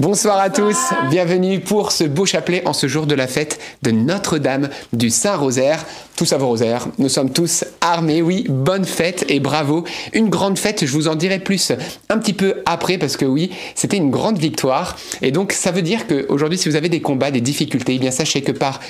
Bonsoir à tous, bienvenue pour ce beau chapelet en ce jour de la fête de Notre-Dame du Saint-Rosaire. Tous à vos rosaires, nous sommes tous armés, oui, bonne fête et bravo. Une grande fête, je vous en dirai plus un petit peu après parce que oui, c'était une grande victoire. Et donc ça veut dire qu'aujourd'hui, si vous avez des combats, des difficultés, eh bien sachez que par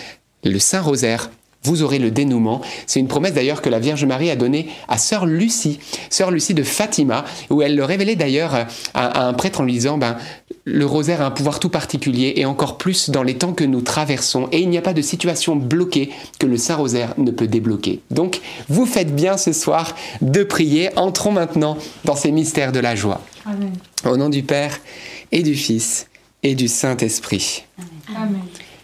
le Saint-Rosaire, vous aurez le dénouement. C'est une promesse d'ailleurs que la Vierge Marie a donnée à sœur Lucie, sœur Lucie de Fatima, où elle le révélait d'ailleurs à, un prêtre en lui disant ben, le rosaire a un pouvoir tout particulier et encore plus dans les temps que nous traversons. Et il n'y a pas de situation bloquée que le Saint-Rosaire ne peut débloquer. Donc, vous faites bien ce soir de prier. Entrons maintenant dans ces mystères de la joie. Amen. Au nom du Père et du Fils et du Saint-Esprit. Amen.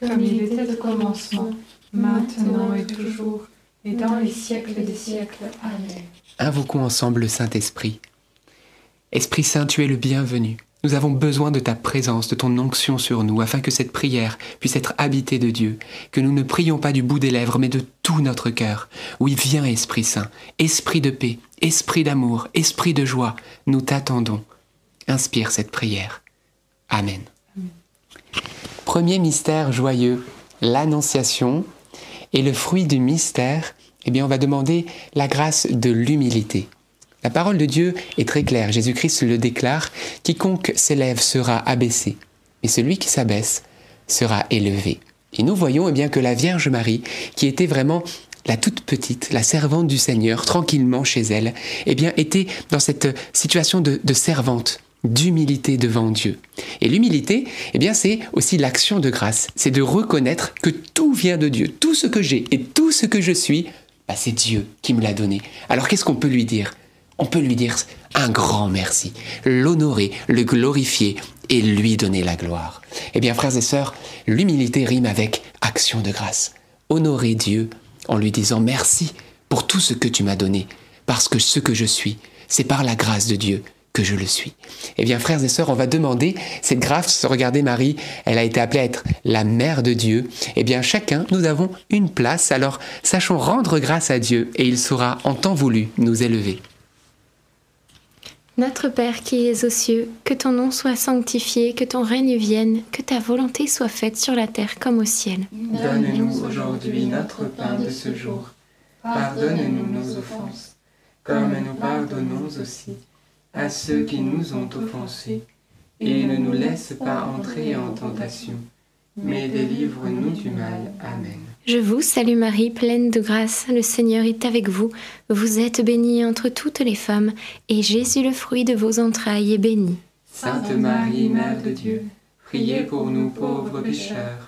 comme il était au commencement, maintenant et toujours, et dans les siècles des siècles. Amen. Invoquons ensemble le Saint-Esprit. Esprit Saint, tu es le bienvenu. Nous avons besoin de ta présence, de ton onction sur nous, afin que cette prière puisse être habitée de Dieu, que nous ne prions pas du bout des lèvres, mais de tout notre cœur. Oui, viens Esprit Saint, Esprit de paix, Esprit d'amour, Esprit de joie, nous t'attendons. Inspire cette prière. Amen. Premier mystère joyeux, l'Annonciation. Et le fruit du mystère, eh bien, on va demander la grâce de l'humilité. La parole de Dieu est très claire. Jésus-Christ le déclare quiconque s'élève sera abaissé, mais celui qui s'abaisse sera élevé. Et nous voyons eh bien que la Vierge Marie, qui était vraiment la toute petite, la servante du Seigneur, tranquillement chez elle, eh bien, était dans cette situation de, de servante d'humilité devant Dieu. Et l'humilité, eh bien, c'est aussi l'action de grâce. C'est de reconnaître que tout vient de Dieu. Tout ce que j'ai et tout ce que je suis, bah, c'est Dieu qui me l'a donné. Alors qu'est-ce qu'on peut lui dire? On peut lui dire un grand merci, l'honorer, le glorifier et lui donner la gloire. Eh bien, frères et sœurs, l'humilité rime avec action de grâce. Honorer Dieu en lui disant merci pour tout ce que tu m'as donné, parce que ce que je suis, c'est par la grâce de Dieu que je le suis. Eh bien, frères et sœurs, on va demander cette grâce. Regardez Marie, elle a été appelée à être la mère de Dieu. Eh bien, chacun, nous avons une place. Alors, sachons rendre grâce à Dieu et il saura en temps voulu nous élever. Notre Père qui es aux cieux, que ton nom soit sanctifié, que ton règne vienne, que ta volonté soit faite sur la terre comme au ciel. Donne-nous aujourd'hui notre pain de ce jour. Pardonne-nous nos offenses, comme nous pardonnons aussi à ceux qui nous ont offensés, et ne nous laisse pas entrer en tentation, mais délivre-nous du mal. Amen. Je vous salue Marie, pleine de grâce, le Seigneur est avec vous. Vous êtes bénie entre toutes les femmes, et Jésus, le fruit de vos entrailles, est béni. Sainte Marie, Mère de Dieu, priez pour nous pauvres pécheurs,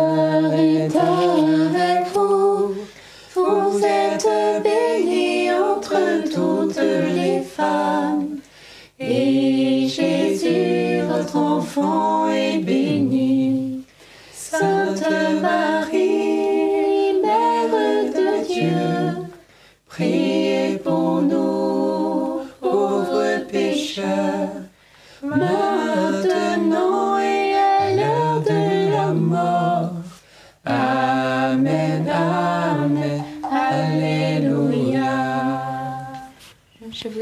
Et Jésus, votre enfant, est béni. Sainte Marie,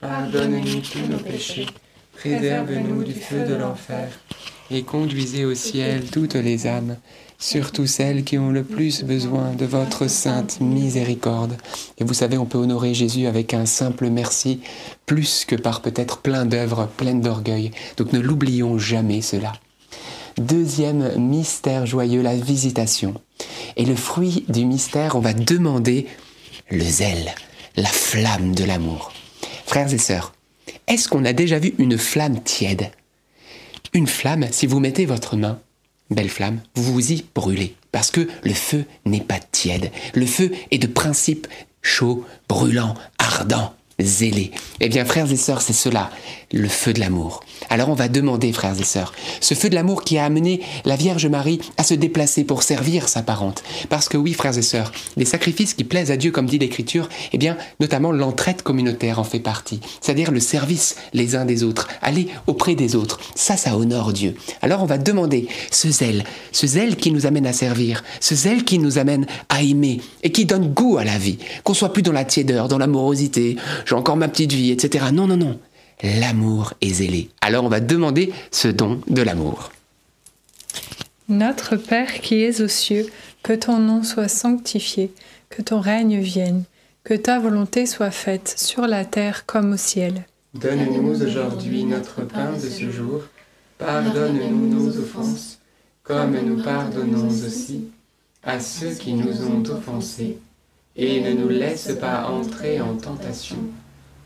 Pardonne-nous tous nos péchés, préserve-nous du feu de l'enfer, et conduisez au ciel toutes les âmes, surtout celles qui ont le plus besoin de votre sainte miséricorde. Et vous savez, on peut honorer Jésus avec un simple merci, plus que par peut-être plein d'œuvres pleines d'orgueil. Donc ne l'oublions jamais cela. Deuxième mystère joyeux, la visitation. Et le fruit du mystère, on va demander le zèle, la flamme de l'amour. Frères et sœurs, est-ce qu'on a déjà vu une flamme tiède? Une flamme, si vous mettez votre main, belle flamme, vous vous y brûlez. Parce que le feu n'est pas tiède. Le feu est de principe chaud, brûlant, ardent, zélé. Eh bien, frères et sœurs, c'est cela, le feu de l'amour. Alors on va demander, frères et sœurs, ce feu de l'amour qui a amené la Vierge Marie à se déplacer pour servir sa parente. Parce que oui, frères et sœurs, les sacrifices qui plaisent à Dieu, comme dit l'Écriture, eh bien, notamment l'entraide communautaire en fait partie. C'est-à-dire le service les uns des autres, aller auprès des autres. Ça, ça honore Dieu. Alors on va demander ce zèle, ce zèle qui nous amène à servir, ce zèle qui nous amène à aimer et qui donne goût à la vie. Qu'on soit plus dans la tiédeur, dans l'amorosité, j'ai encore ma petite vie, etc. Non, non, non. L'amour est zélé. Alors on va demander ce don de l'amour. Notre Père qui es aux cieux, que ton nom soit sanctifié, que ton règne vienne, que ta volonté soit faite sur la terre comme au ciel. Donne-nous aujourd'hui notre pain de ce jour. Pardonne-nous nos offenses, comme nous pardonnons aussi à ceux qui nous ont offensés. Et ne nous laisse pas entrer en tentation,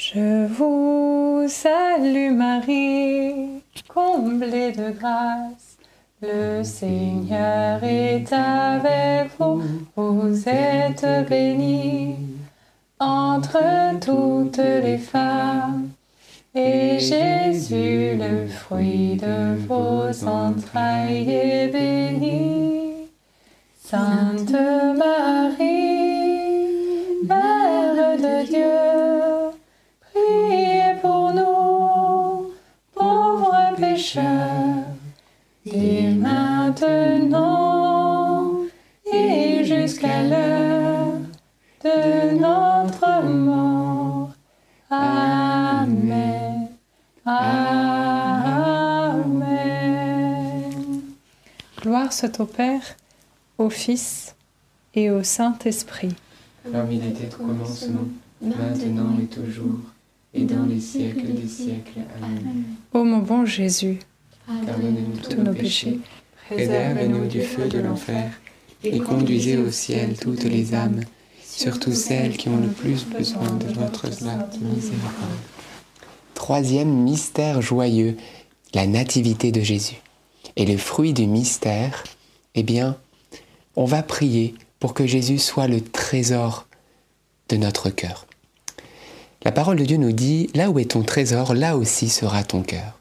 Je vous salue Marie, comblée de grâce. Le Seigneur est avec vous, vous êtes bénie entre toutes les femmes. Et Jésus, le fruit de vos entrailles, est béni. Sainte Marie, soit au Père, au Fils et au Saint-Esprit. Comme il était au commencement, maintenant et toujours, et dans les siècles des siècles. Amen. Ô mon bon Jésus, Pardonnez-nous tous nos péchés, Préservez-nous du feu de l'enfer, et conduisez au ciel toutes les âmes, surtout celles qui ont le plus besoin de votre sainte miséricorde. Troisième mystère joyeux, la nativité de Jésus. Et le fruit du mystère, eh bien, on va prier pour que Jésus soit le trésor de notre cœur. La parole de Dieu nous dit, là où est ton trésor, là aussi sera ton cœur.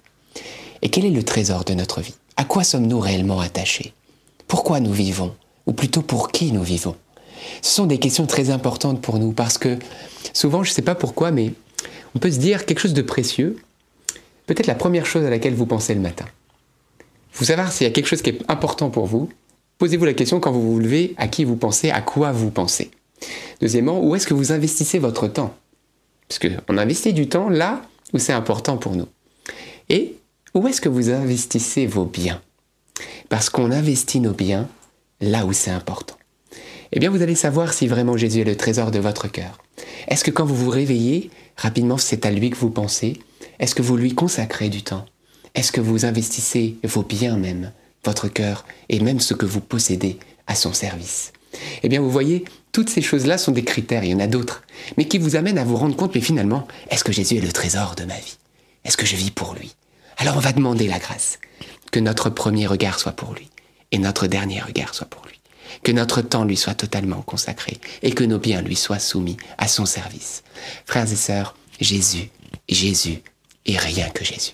Et quel est le trésor de notre vie? À quoi sommes-nous réellement attachés? Pourquoi nous vivons? Ou plutôt pour qui nous vivons? Ce sont des questions très importantes pour nous parce que souvent, je ne sais pas pourquoi, mais on peut se dire quelque chose de précieux, peut-être la première chose à laquelle vous pensez le matin. Vous savoir s'il y a quelque chose qui est important pour vous, posez-vous la question quand vous vous levez, à qui vous pensez, à quoi vous pensez. Deuxièmement, où est-ce que vous investissez votre temps? Parce qu'on investit du temps là où c'est important pour nous. Et où est-ce que vous investissez vos biens? Parce qu'on investit nos biens là où c'est important. Eh bien, vous allez savoir si vraiment Jésus est le trésor de votre cœur. Est-ce que quand vous vous réveillez, rapidement, c'est à lui que vous pensez? Est-ce que vous lui consacrez du temps? Est-ce que vous investissez vos biens même, votre cœur et même ce que vous possédez à son service? Eh bien, vous voyez, toutes ces choses-là sont des critères, il y en a d'autres, mais qui vous amènent à vous rendre compte, mais finalement, est-ce que Jésus est le trésor de ma vie? Est-ce que je vis pour lui? Alors on va demander la grâce, que notre premier regard soit pour lui et notre dernier regard soit pour lui. Que notre temps lui soit totalement consacré et que nos biens lui soient soumis à son service. Frères et sœurs, Jésus, Jésus et rien que Jésus.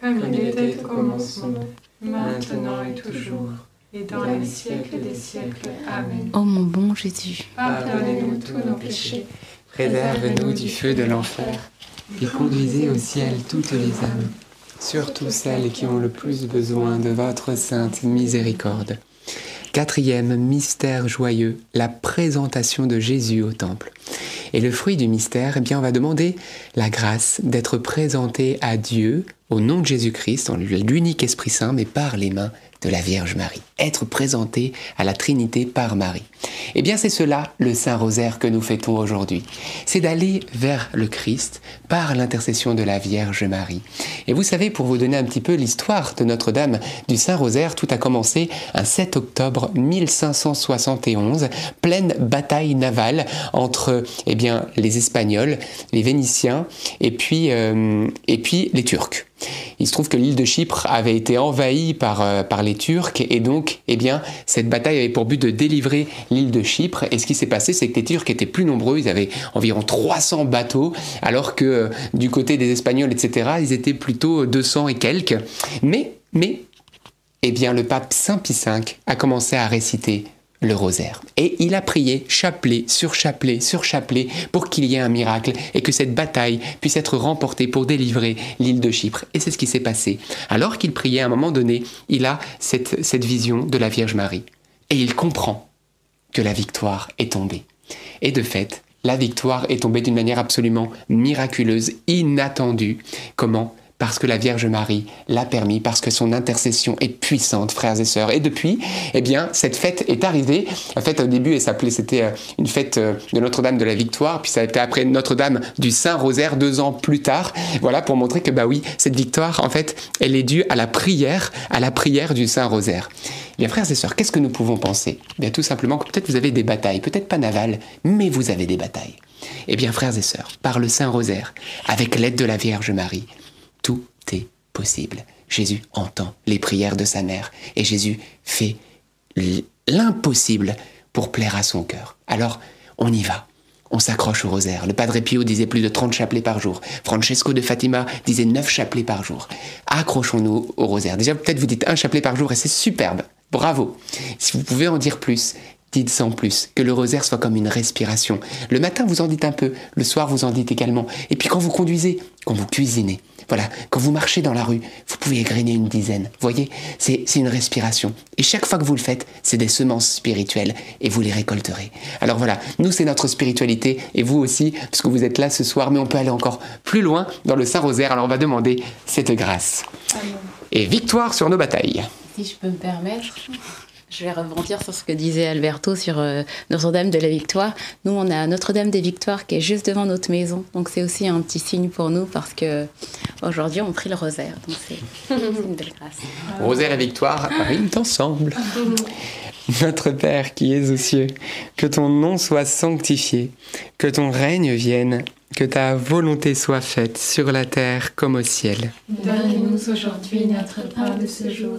Comme il était au commencement, maintenant et toujours, et dans les siècles des siècles. Amen. Ô mon bon Jésus, Pardonnez-nous tous nos péchés, Préserve-nous du feu de l'enfer et conduisez au ciel toutes les âmes, surtout celles qui ont le plus besoin de votre sainte miséricorde. Quatrième mystère joyeux, la présentation de Jésus au temple. Et le fruit du mystère, eh bien, on va demander la grâce d'être présenté à Dieu au nom de Jésus-Christ, en l'unique Esprit Saint, mais par les mains de la Vierge Marie. Être présenté à la Trinité par Marie. Eh bien, c'est cela le Saint Rosaire que nous fêtons aujourd'hui. C'est d'aller vers le Christ par l'intercession de la Vierge Marie. Et vous savez, pour vous donner un petit peu l'histoire de Notre-Dame du Saint Rosaire, tout a commencé un 7 octobre 1571, pleine bataille navale entre eh bien, les Espagnols, les Vénitiens et puis, euh, et puis les Turcs. Il se trouve que l'île de Chypre avait été envahie par, euh, par les Turcs et donc, eh bien, cette bataille avait pour but de délivrer l'île de Chypre. Et ce qui s'est passé, c'est que les Turcs étaient plus nombreux, ils avaient environ 300 bateaux, alors que euh, du côté des Espagnols, etc., ils étaient plutôt 200 et quelques. Mais, mais, eh bien, le pape Saint Pie V a commencé à réciter le rosaire. Et il a prié chapelet sur chapelet sur chapelet pour qu'il y ait un miracle et que cette bataille puisse être remportée pour délivrer l'île de Chypre. Et c'est ce qui s'est passé. Alors qu'il priait, à un moment donné, il a cette, cette vision de la Vierge Marie. Et il comprend que la victoire est tombée. Et de fait, la victoire est tombée d'une manière absolument miraculeuse, inattendue. Comment parce que la Vierge Marie l'a permis, parce que son intercession est puissante, frères et sœurs. Et depuis, eh bien, cette fête est arrivée. La fête au début, elle s'appelait, c'était euh, une fête euh, de Notre-Dame de la Victoire, puis ça a été après Notre-Dame du Saint-Rosaire deux ans plus tard. Voilà, pour montrer que, bah oui, cette victoire, en fait, elle est due à la prière, à la prière du Saint-Rosaire. Eh bien, frères et sœurs, qu'est-ce que nous pouvons penser? Eh Bien, tout simplement que peut-être vous avez des batailles, peut-être pas navales, mais vous avez des batailles. Eh bien, frères et sœurs, par le Saint-Rosaire, avec l'aide de la Vierge Marie, tout est possible. Jésus entend les prières de sa mère et Jésus fait l'impossible pour plaire à son cœur. Alors, on y va. On s'accroche au rosaire. Le Padre Pio disait plus de 30 chapelets par jour. Francesco de Fatima disait 9 chapelets par jour. Accrochons-nous au rosaire. Déjà, peut-être vous dites un chapelet par jour et c'est superbe. Bravo. Si vous pouvez en dire plus, dites sans plus. Que le rosaire soit comme une respiration. Le matin, vous en dites un peu. Le soir, vous en dites également. Et puis quand vous conduisez, quand vous cuisinez, voilà, quand vous marchez dans la rue, vous pouvez égrener une dizaine. Vous voyez, c'est une respiration. Et chaque fois que vous le faites, c'est des semences spirituelles et vous les récolterez. Alors voilà, nous c'est notre spiritualité et vous aussi, parce que vous êtes là ce soir, mais on peut aller encore plus loin dans le Saint-Rosaire. Alors on va demander cette grâce. Et victoire sur nos batailles. Si je peux me permettre, je vais rebondir sur ce que disait Alberto sur euh, Notre-Dame de la Victoire. Nous, on a Notre-Dame des Victoires qui est juste devant notre maison. Donc, c'est aussi un petit signe pour nous parce que aujourd'hui, on prie le rosaire. Donc, c'est une belle grâce. Rosaire et victoire riment ensemble. Notre Père qui es aux cieux, que ton nom soit sanctifié, que ton règne vienne, que ta volonté soit faite sur la terre comme au ciel. Donne-nous aujourd'hui notre pain de ce jour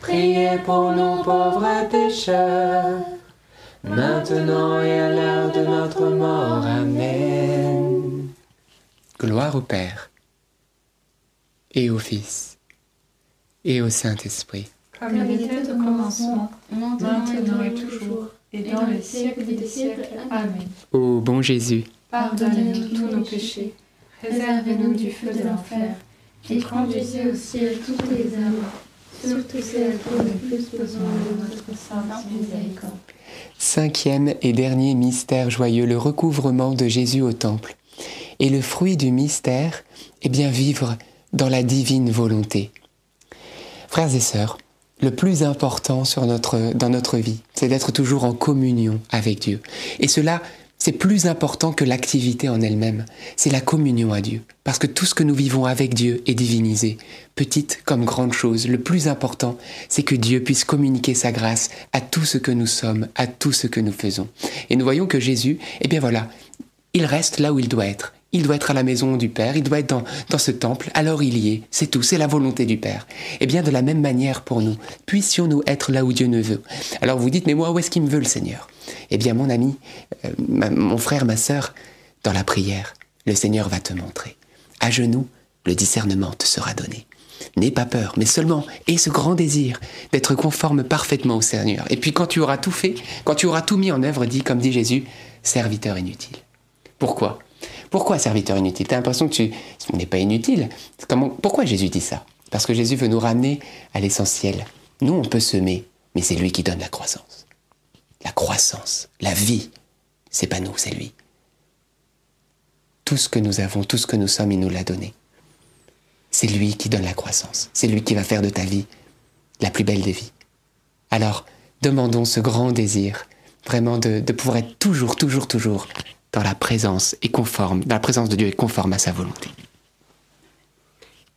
priez pour nous pauvres pécheurs, maintenant et à l'heure de notre mort. Amen. Gloire au Père, et au Fils, et au Saint-Esprit. Comme il était au commencement, maintenant et toujours, et dans les siècles des siècles. Amen. Ô bon Jésus, Pardonnez-nous tous nos péchés, réservez-nous du feu de l'enfer, et conduisez au ciel toutes les âmes, Cinquième et dernier mystère joyeux, le recouvrement de Jésus au temple. Et le fruit du mystère est bien vivre dans la divine volonté. Frères et sœurs, le plus important dans notre vie, c'est d'être toujours en communion avec Dieu. Et cela, c'est plus important que l'activité en elle-même. C'est la communion à Dieu. Parce que tout ce que nous vivons avec Dieu est divinisé. Petite comme grande chose, le plus important, c'est que Dieu puisse communiquer sa grâce à tout ce que nous sommes, à tout ce que nous faisons. Et nous voyons que Jésus, eh bien voilà, il reste là où il doit être. Il doit être à la maison du Père, il doit être dans, ce temple, alors il y est, c'est tout, c'est la volonté du Père. Et bien de la même manière pour nous, puissions-nous être là où Dieu nous veut. Alors vous dites, mais moi, où est-ce qu'il me veut le Seigneur? Eh bien mon ami, euh, mon frère, ma sœur, dans la prière, le Seigneur va te montrer. À genoux, le discernement te sera donné. N'aie pas peur, mais seulement aie ce grand désir d'être conforme parfaitement au Seigneur. Et puis quand tu auras tout fait, quand tu auras tout mis en œuvre, dis comme dit Jésus, serviteur inutile. Pourquoi? Pourquoi serviteur inutile? Tu as l'impression que tu n'est pas inutile. Comment, pourquoi Jésus dit ça? Parce que Jésus veut nous ramener à l'essentiel. Nous, on peut semer, mais c'est lui qui donne la croissance. La croissance, la vie, c'est pas nous, c'est lui. Tout ce que nous avons, tout ce que nous sommes, il nous l'a donné. C'est lui qui donne la croissance. C'est lui qui va faire de ta vie la plus belle des vies. Alors, demandons ce grand désir, vraiment de, de pouvoir être toujours, toujours, toujours dans la présence et conforme, dans la présence de Dieu et conforme à sa volonté.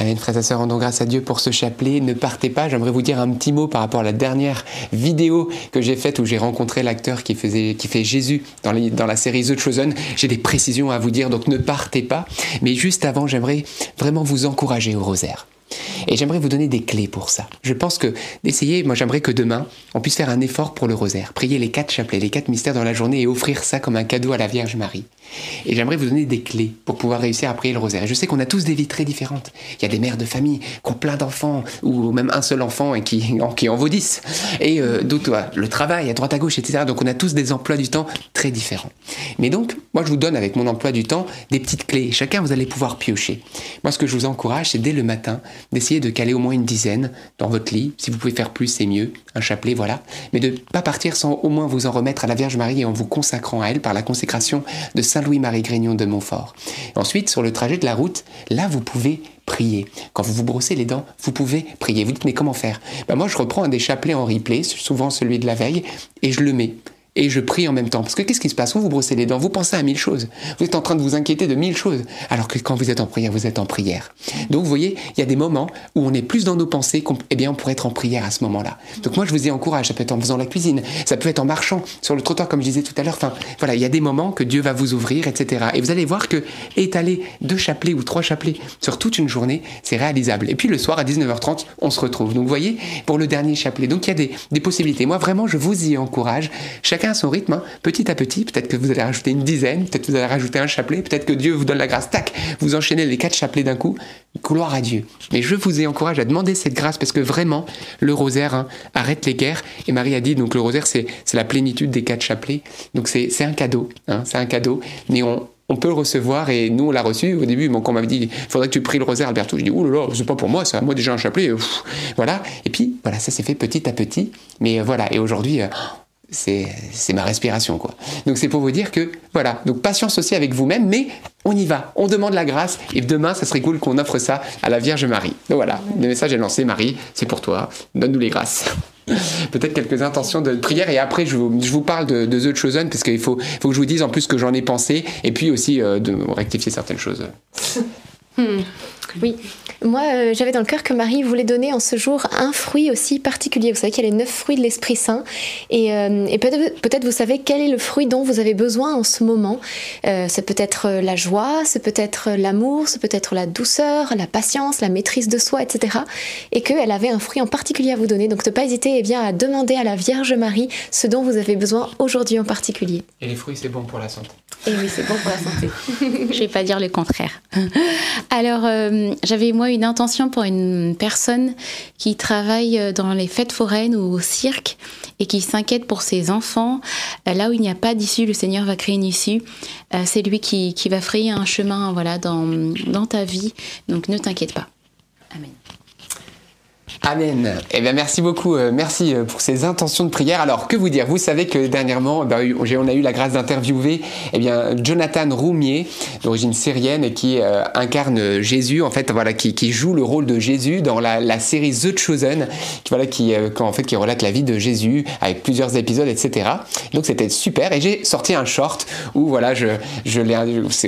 Amen, frères et sœurs, rendons grâce à Dieu pour ce chapelet. Ne partez pas, j'aimerais vous dire un petit mot par rapport à la dernière vidéo que j'ai faite où j'ai rencontré l'acteur qui, faisait, qui fait Jésus dans, la série The Chosen. J'ai des précisions à vous dire, donc ne partez pas. Mais juste avant, j'aimerais vraiment vous encourager au rosaire. Et j'aimerais vous donner des clés pour ça. Je pense que d'essayer, moi j'aimerais que demain, on puisse faire un effort pour le rosaire. Prier les quatre chapelets, les quatre mystères dans la journée et offrir ça comme un cadeau à la Vierge Marie. Et j'aimerais vous donner des clés pour pouvoir réussir à prier le rosaire. Je sais qu'on a tous des vies très différentes. Il y a des mères de famille qui ont plein d'enfants, ou même un seul enfant et qui, qui en vaut dix. Et euh, d'autres, le travail à droite à gauche, etc. Donc on a tous des emplois du temps très différents. Mais donc, moi je vous donne avec mon emploi du temps des petites clés. Chacun, vous allez pouvoir piocher. Moi, ce que je vous encourage, c'est dès le matin d'essayer de caler au moins une dizaine dans votre lit. Si vous pouvez faire plus, c'est mieux. Un chapelet, voilà. Mais de pas partir sans au moins vous en remettre à la Vierge Marie et en vous consacrant à elle par la consécration de Saint Louis-Marie Grignon de Montfort. Ensuite, sur le trajet de la route, là, vous pouvez prier. Quand vous vous brossez les dents, vous pouvez prier. Vous dites, mais comment faire? Ben Moi, je reprends un des chapelets en replay, souvent celui de la veille, et je le mets et je prie en même temps. Parce que qu'est-ce qui se passe? Quand vous brossez les dents, vous pensez à mille choses. Vous êtes en train de vous inquiéter de mille choses. Alors que quand vous êtes en prière, vous êtes en prière. Donc vous voyez, il y a des moments où on est plus dans nos pensées, qu'on, eh bien on pourrait être en prière à ce moment-là. Donc moi je vous y encourage, ça peut être en faisant la cuisine, ça peut être en marchant sur le trottoir comme je disais tout à l'heure. Enfin voilà, il y a des moments que Dieu va vous ouvrir, etc. Et vous allez voir que étaler deux chapelets ou trois chapelets sur toute une journée, c'est réalisable. Et puis le soir à 19h30, on se retrouve. Donc vous voyez, pour le dernier chapelet. Donc il y a des, des possibilités. Moi vraiment, je vous y encourage. Chacun son rythme, hein. petit à petit. Peut-être que vous allez rajouter une dizaine, peut-être que vous allez rajouter un chapelet, peut-être que Dieu vous donne la grâce. Tac, vous enchaînez les quatre chapelets d'un coup. Gloire à Dieu. Mais je vous encourage à demander cette grâce parce que vraiment, le rosaire hein, arrête les guerres. Et Marie a dit, donc le rosaire, c'est la plénitude des quatre chapelets. Donc c'est un cadeau. Hein, c'est un cadeau. Mais on, on peut le recevoir et nous on l'a reçu au début quand on m'avait dit faudrait que tu pries le rosaire Alberto je dis oh là là c'est pas pour moi ça moi déjà un chapelet voilà et puis voilà ça s'est fait petit à petit mais euh, voilà et aujourd'hui euh, c'est ma respiration quoi. Donc c'est pour vous dire que voilà. Donc patience aussi avec vous-même mais on y va. On demande la grâce et demain ça serait cool qu'on offre ça à la Vierge Marie. Donc voilà. Le message est lancé Marie. C'est pour toi. Donne-nous les grâces. Peut-être quelques intentions de prière et après je vous, je vous parle de, de The Chosen parce qu'il faut, faut que je vous dise en plus que j'en ai pensé et puis aussi euh, de rectifier certaines choses. Hmm. Oui, moi euh, j'avais dans le cœur que Marie voulait donner en ce jour un fruit aussi particulier. Vous savez qu'il y a les neuf fruits de l'Esprit Saint et, euh, peut-être vous savez quel est le fruit dont vous avez besoin en ce moment. Euh, c'est peut-être la joie, c'est peut-être l'amour, c'est peut-être la douceur, la patience, la maîtrise de soi, etc. Et qu'elle avait un fruit en particulier à vous donner. Donc ne pas hésiter eh bien, à demander à la Vierge Marie ce dont vous avez besoin aujourd'hui en particulier. Et les fruits c'est bon pour la santé. Et oui, c'est bon pour la santé. Je vais pas dire le contraire. Alors j'avais moi une intention pour une personne qui travaille euh, dans les fêtes foraines ou au cirque et qui s'inquiète pour ses enfants. Euh, là où il n'y a pas d'issue, le Seigneur va créer une issue. Euh, c'est lui qui, qui, va frayer un chemin voilà, dans, dans ta vie. Donc ne t'inquiète pas. Amen. Amen. Eh bien, merci beaucoup. Euh, merci euh, pour ces intentions de prière. Alors, que vous dire? Vous savez que dernièrement, bah, on a eu la grâce d'interviewer eh bien, Jonathan Roumier, d'origine syrienne, qui euh, incarne Jésus, en fait, voilà, qui, qui, joue le rôle de Jésus dans la, série The Chosen, qui, voilà, qui, en fait, qui relate la vie de Jésus avec plusieurs épisodes, etc. Donc, c'était super. Et j'ai sorti un short où, voilà, je,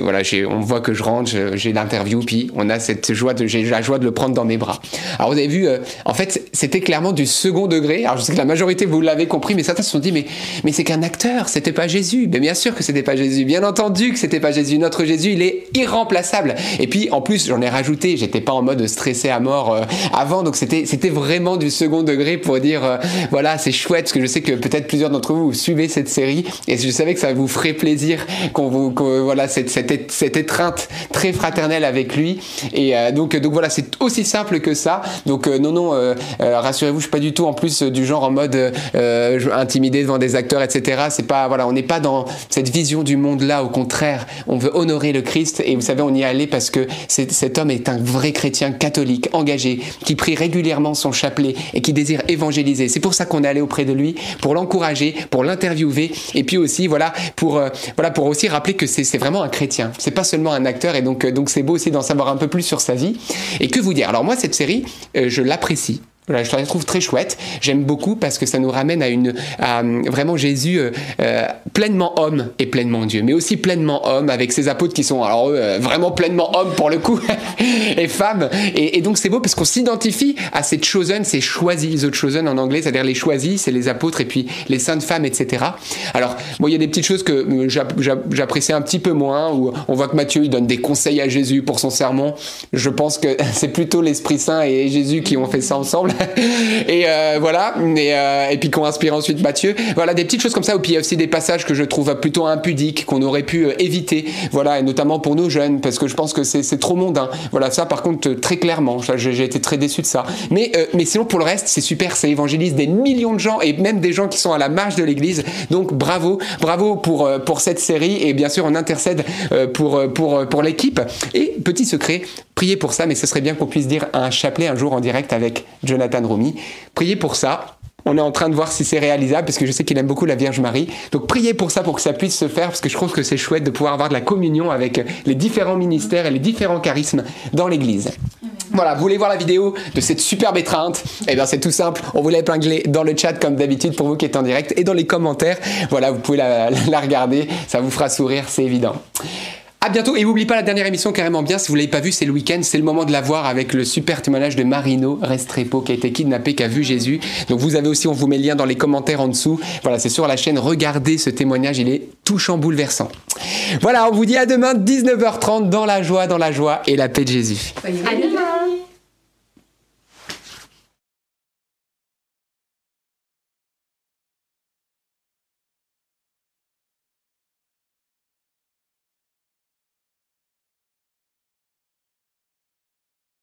voilà, on voit que je rentre, j'ai l'interview, puis on a cette joie de, j'ai la joie de le prendre dans mes bras. Alors, vous avez vu en fait, c'était clairement du second degré. Alors, je sais que la majorité, vous l'avez compris, mais certains se sont dit, mais, mais c'est qu'un acteur, c'était pas Jésus. Mais bien sûr que c'était pas Jésus. Bien entendu que c'était pas Jésus. Notre Jésus, il est irremplaçable. Et puis, en plus, j'en ai rajouté, j'étais pas en mode stressé à mort euh, avant, donc c'était, vraiment du second degré pour dire, euh, voilà, c'est chouette, parce que je sais que peut-être plusieurs d'entre vous, vous suivez cette série, et je savais que ça vous ferait plaisir qu'on vous, voilà, cette, cette, cette, étreinte très fraternelle avec lui. Et euh, donc, donc voilà, c'est aussi simple que ça. Donc, non, non, euh, euh, rassurez-vous, je suis pas du tout en plus du genre en mode euh, intimidé devant des acteurs, etc. C'est pas voilà, on n'est pas dans cette vision du monde là. Au contraire, on veut honorer le Christ et vous savez, on y est allé parce que cet homme est un vrai chrétien catholique engagé qui prie régulièrement son chapelet et qui désire évangéliser. C'est pour ça qu'on est allé auprès de lui pour l'encourager, pour l'interviewer et puis aussi voilà pour voilà pour aussi rappeler que c'est vraiment un chrétien. C'est pas seulement un acteur et donc donc c'est beau aussi d'en savoir un peu plus sur sa vie. Et que vous dire? Alors moi cette série, je l'apprécie précis je la trouve très chouette. J'aime beaucoup parce que ça nous ramène à une vraiment Jésus euh, euh, pleinement homme et pleinement Dieu, mais aussi pleinement homme avec ses apôtres qui sont alors euh, vraiment pleinement hommes pour le coup et femmes. Et, donc c'est beau parce qu'on s'identifie à cette chosen, c'est choisi, les autres chosen en anglais, c'est-à-dire les choisis, c'est les apôtres et puis les saintes femmes, etc. Alors bon, il y a des petites choses que j'apprécie un petit peu moins où on voit que Matthieu il donne des conseils à Jésus pour son sermon. Je pense que c'est plutôt l'Esprit Saint et Jésus qui ont fait ça ensemble. et euh, voilà, et, euh, puis qu'on inspire ensuite Mathieu. Voilà, des petites choses comme ça. Et puis aussi des passages que je trouve plutôt impudiques, qu'on aurait pu euh, éviter. Voilà, et notamment pour nos jeunes, parce que je pense que c'est trop mondain. Voilà, ça par contre, très clairement, j'ai été très déçu de ça. Mais, mais sinon, pour le reste, c'est super, ça évangélise des millions de gens et même des gens qui sont à la marge de l'église. Donc bravo, bravo pour, pour cette série. Et bien sûr, on intercède pour, pour, pour l'équipe. Et petit secret, priez pour ça, mais ce serait bien qu'on puisse dire un chapelet un jour en direct avec Jonathan Rumi. Priez pour ça. On est en train de voir si c'est réalisable parce que je sais qu'il aime beaucoup la Vierge Marie. Donc priez pour ça pour que ça puisse se faire parce que je trouve que c'est chouette de pouvoir avoir de la communion avec les différents ministères et les différents charismes dans l'Église. Voilà, vous voulez voir la vidéo de cette superbe étreinte? Eh bien c'est tout simple, on vous l'a épinglé dans le chat comme d'habitude pour vous qui êtes en direct et dans les commentaires. Voilà, vous pouvez la, la regarder, ça vous fera sourire, c'est évident. À bientôt et n'oubliez pas la dernière émission carrément bien. Si vous l'avez pas vue, c'est le week-end. C'est le moment de la voir avec le super témoignage de Marino Restrepo qui a été kidnappé, qui a vu Jésus. Donc vous avez aussi, on vous met le lien dans les commentaires en dessous. Voilà, c'est sur la chaîne. Regardez ce témoignage, il est touchant, bouleversant. Voilà, on vous dit à demain 19h30 dans la joie, dans la joie et la paix de Jésus. À demain.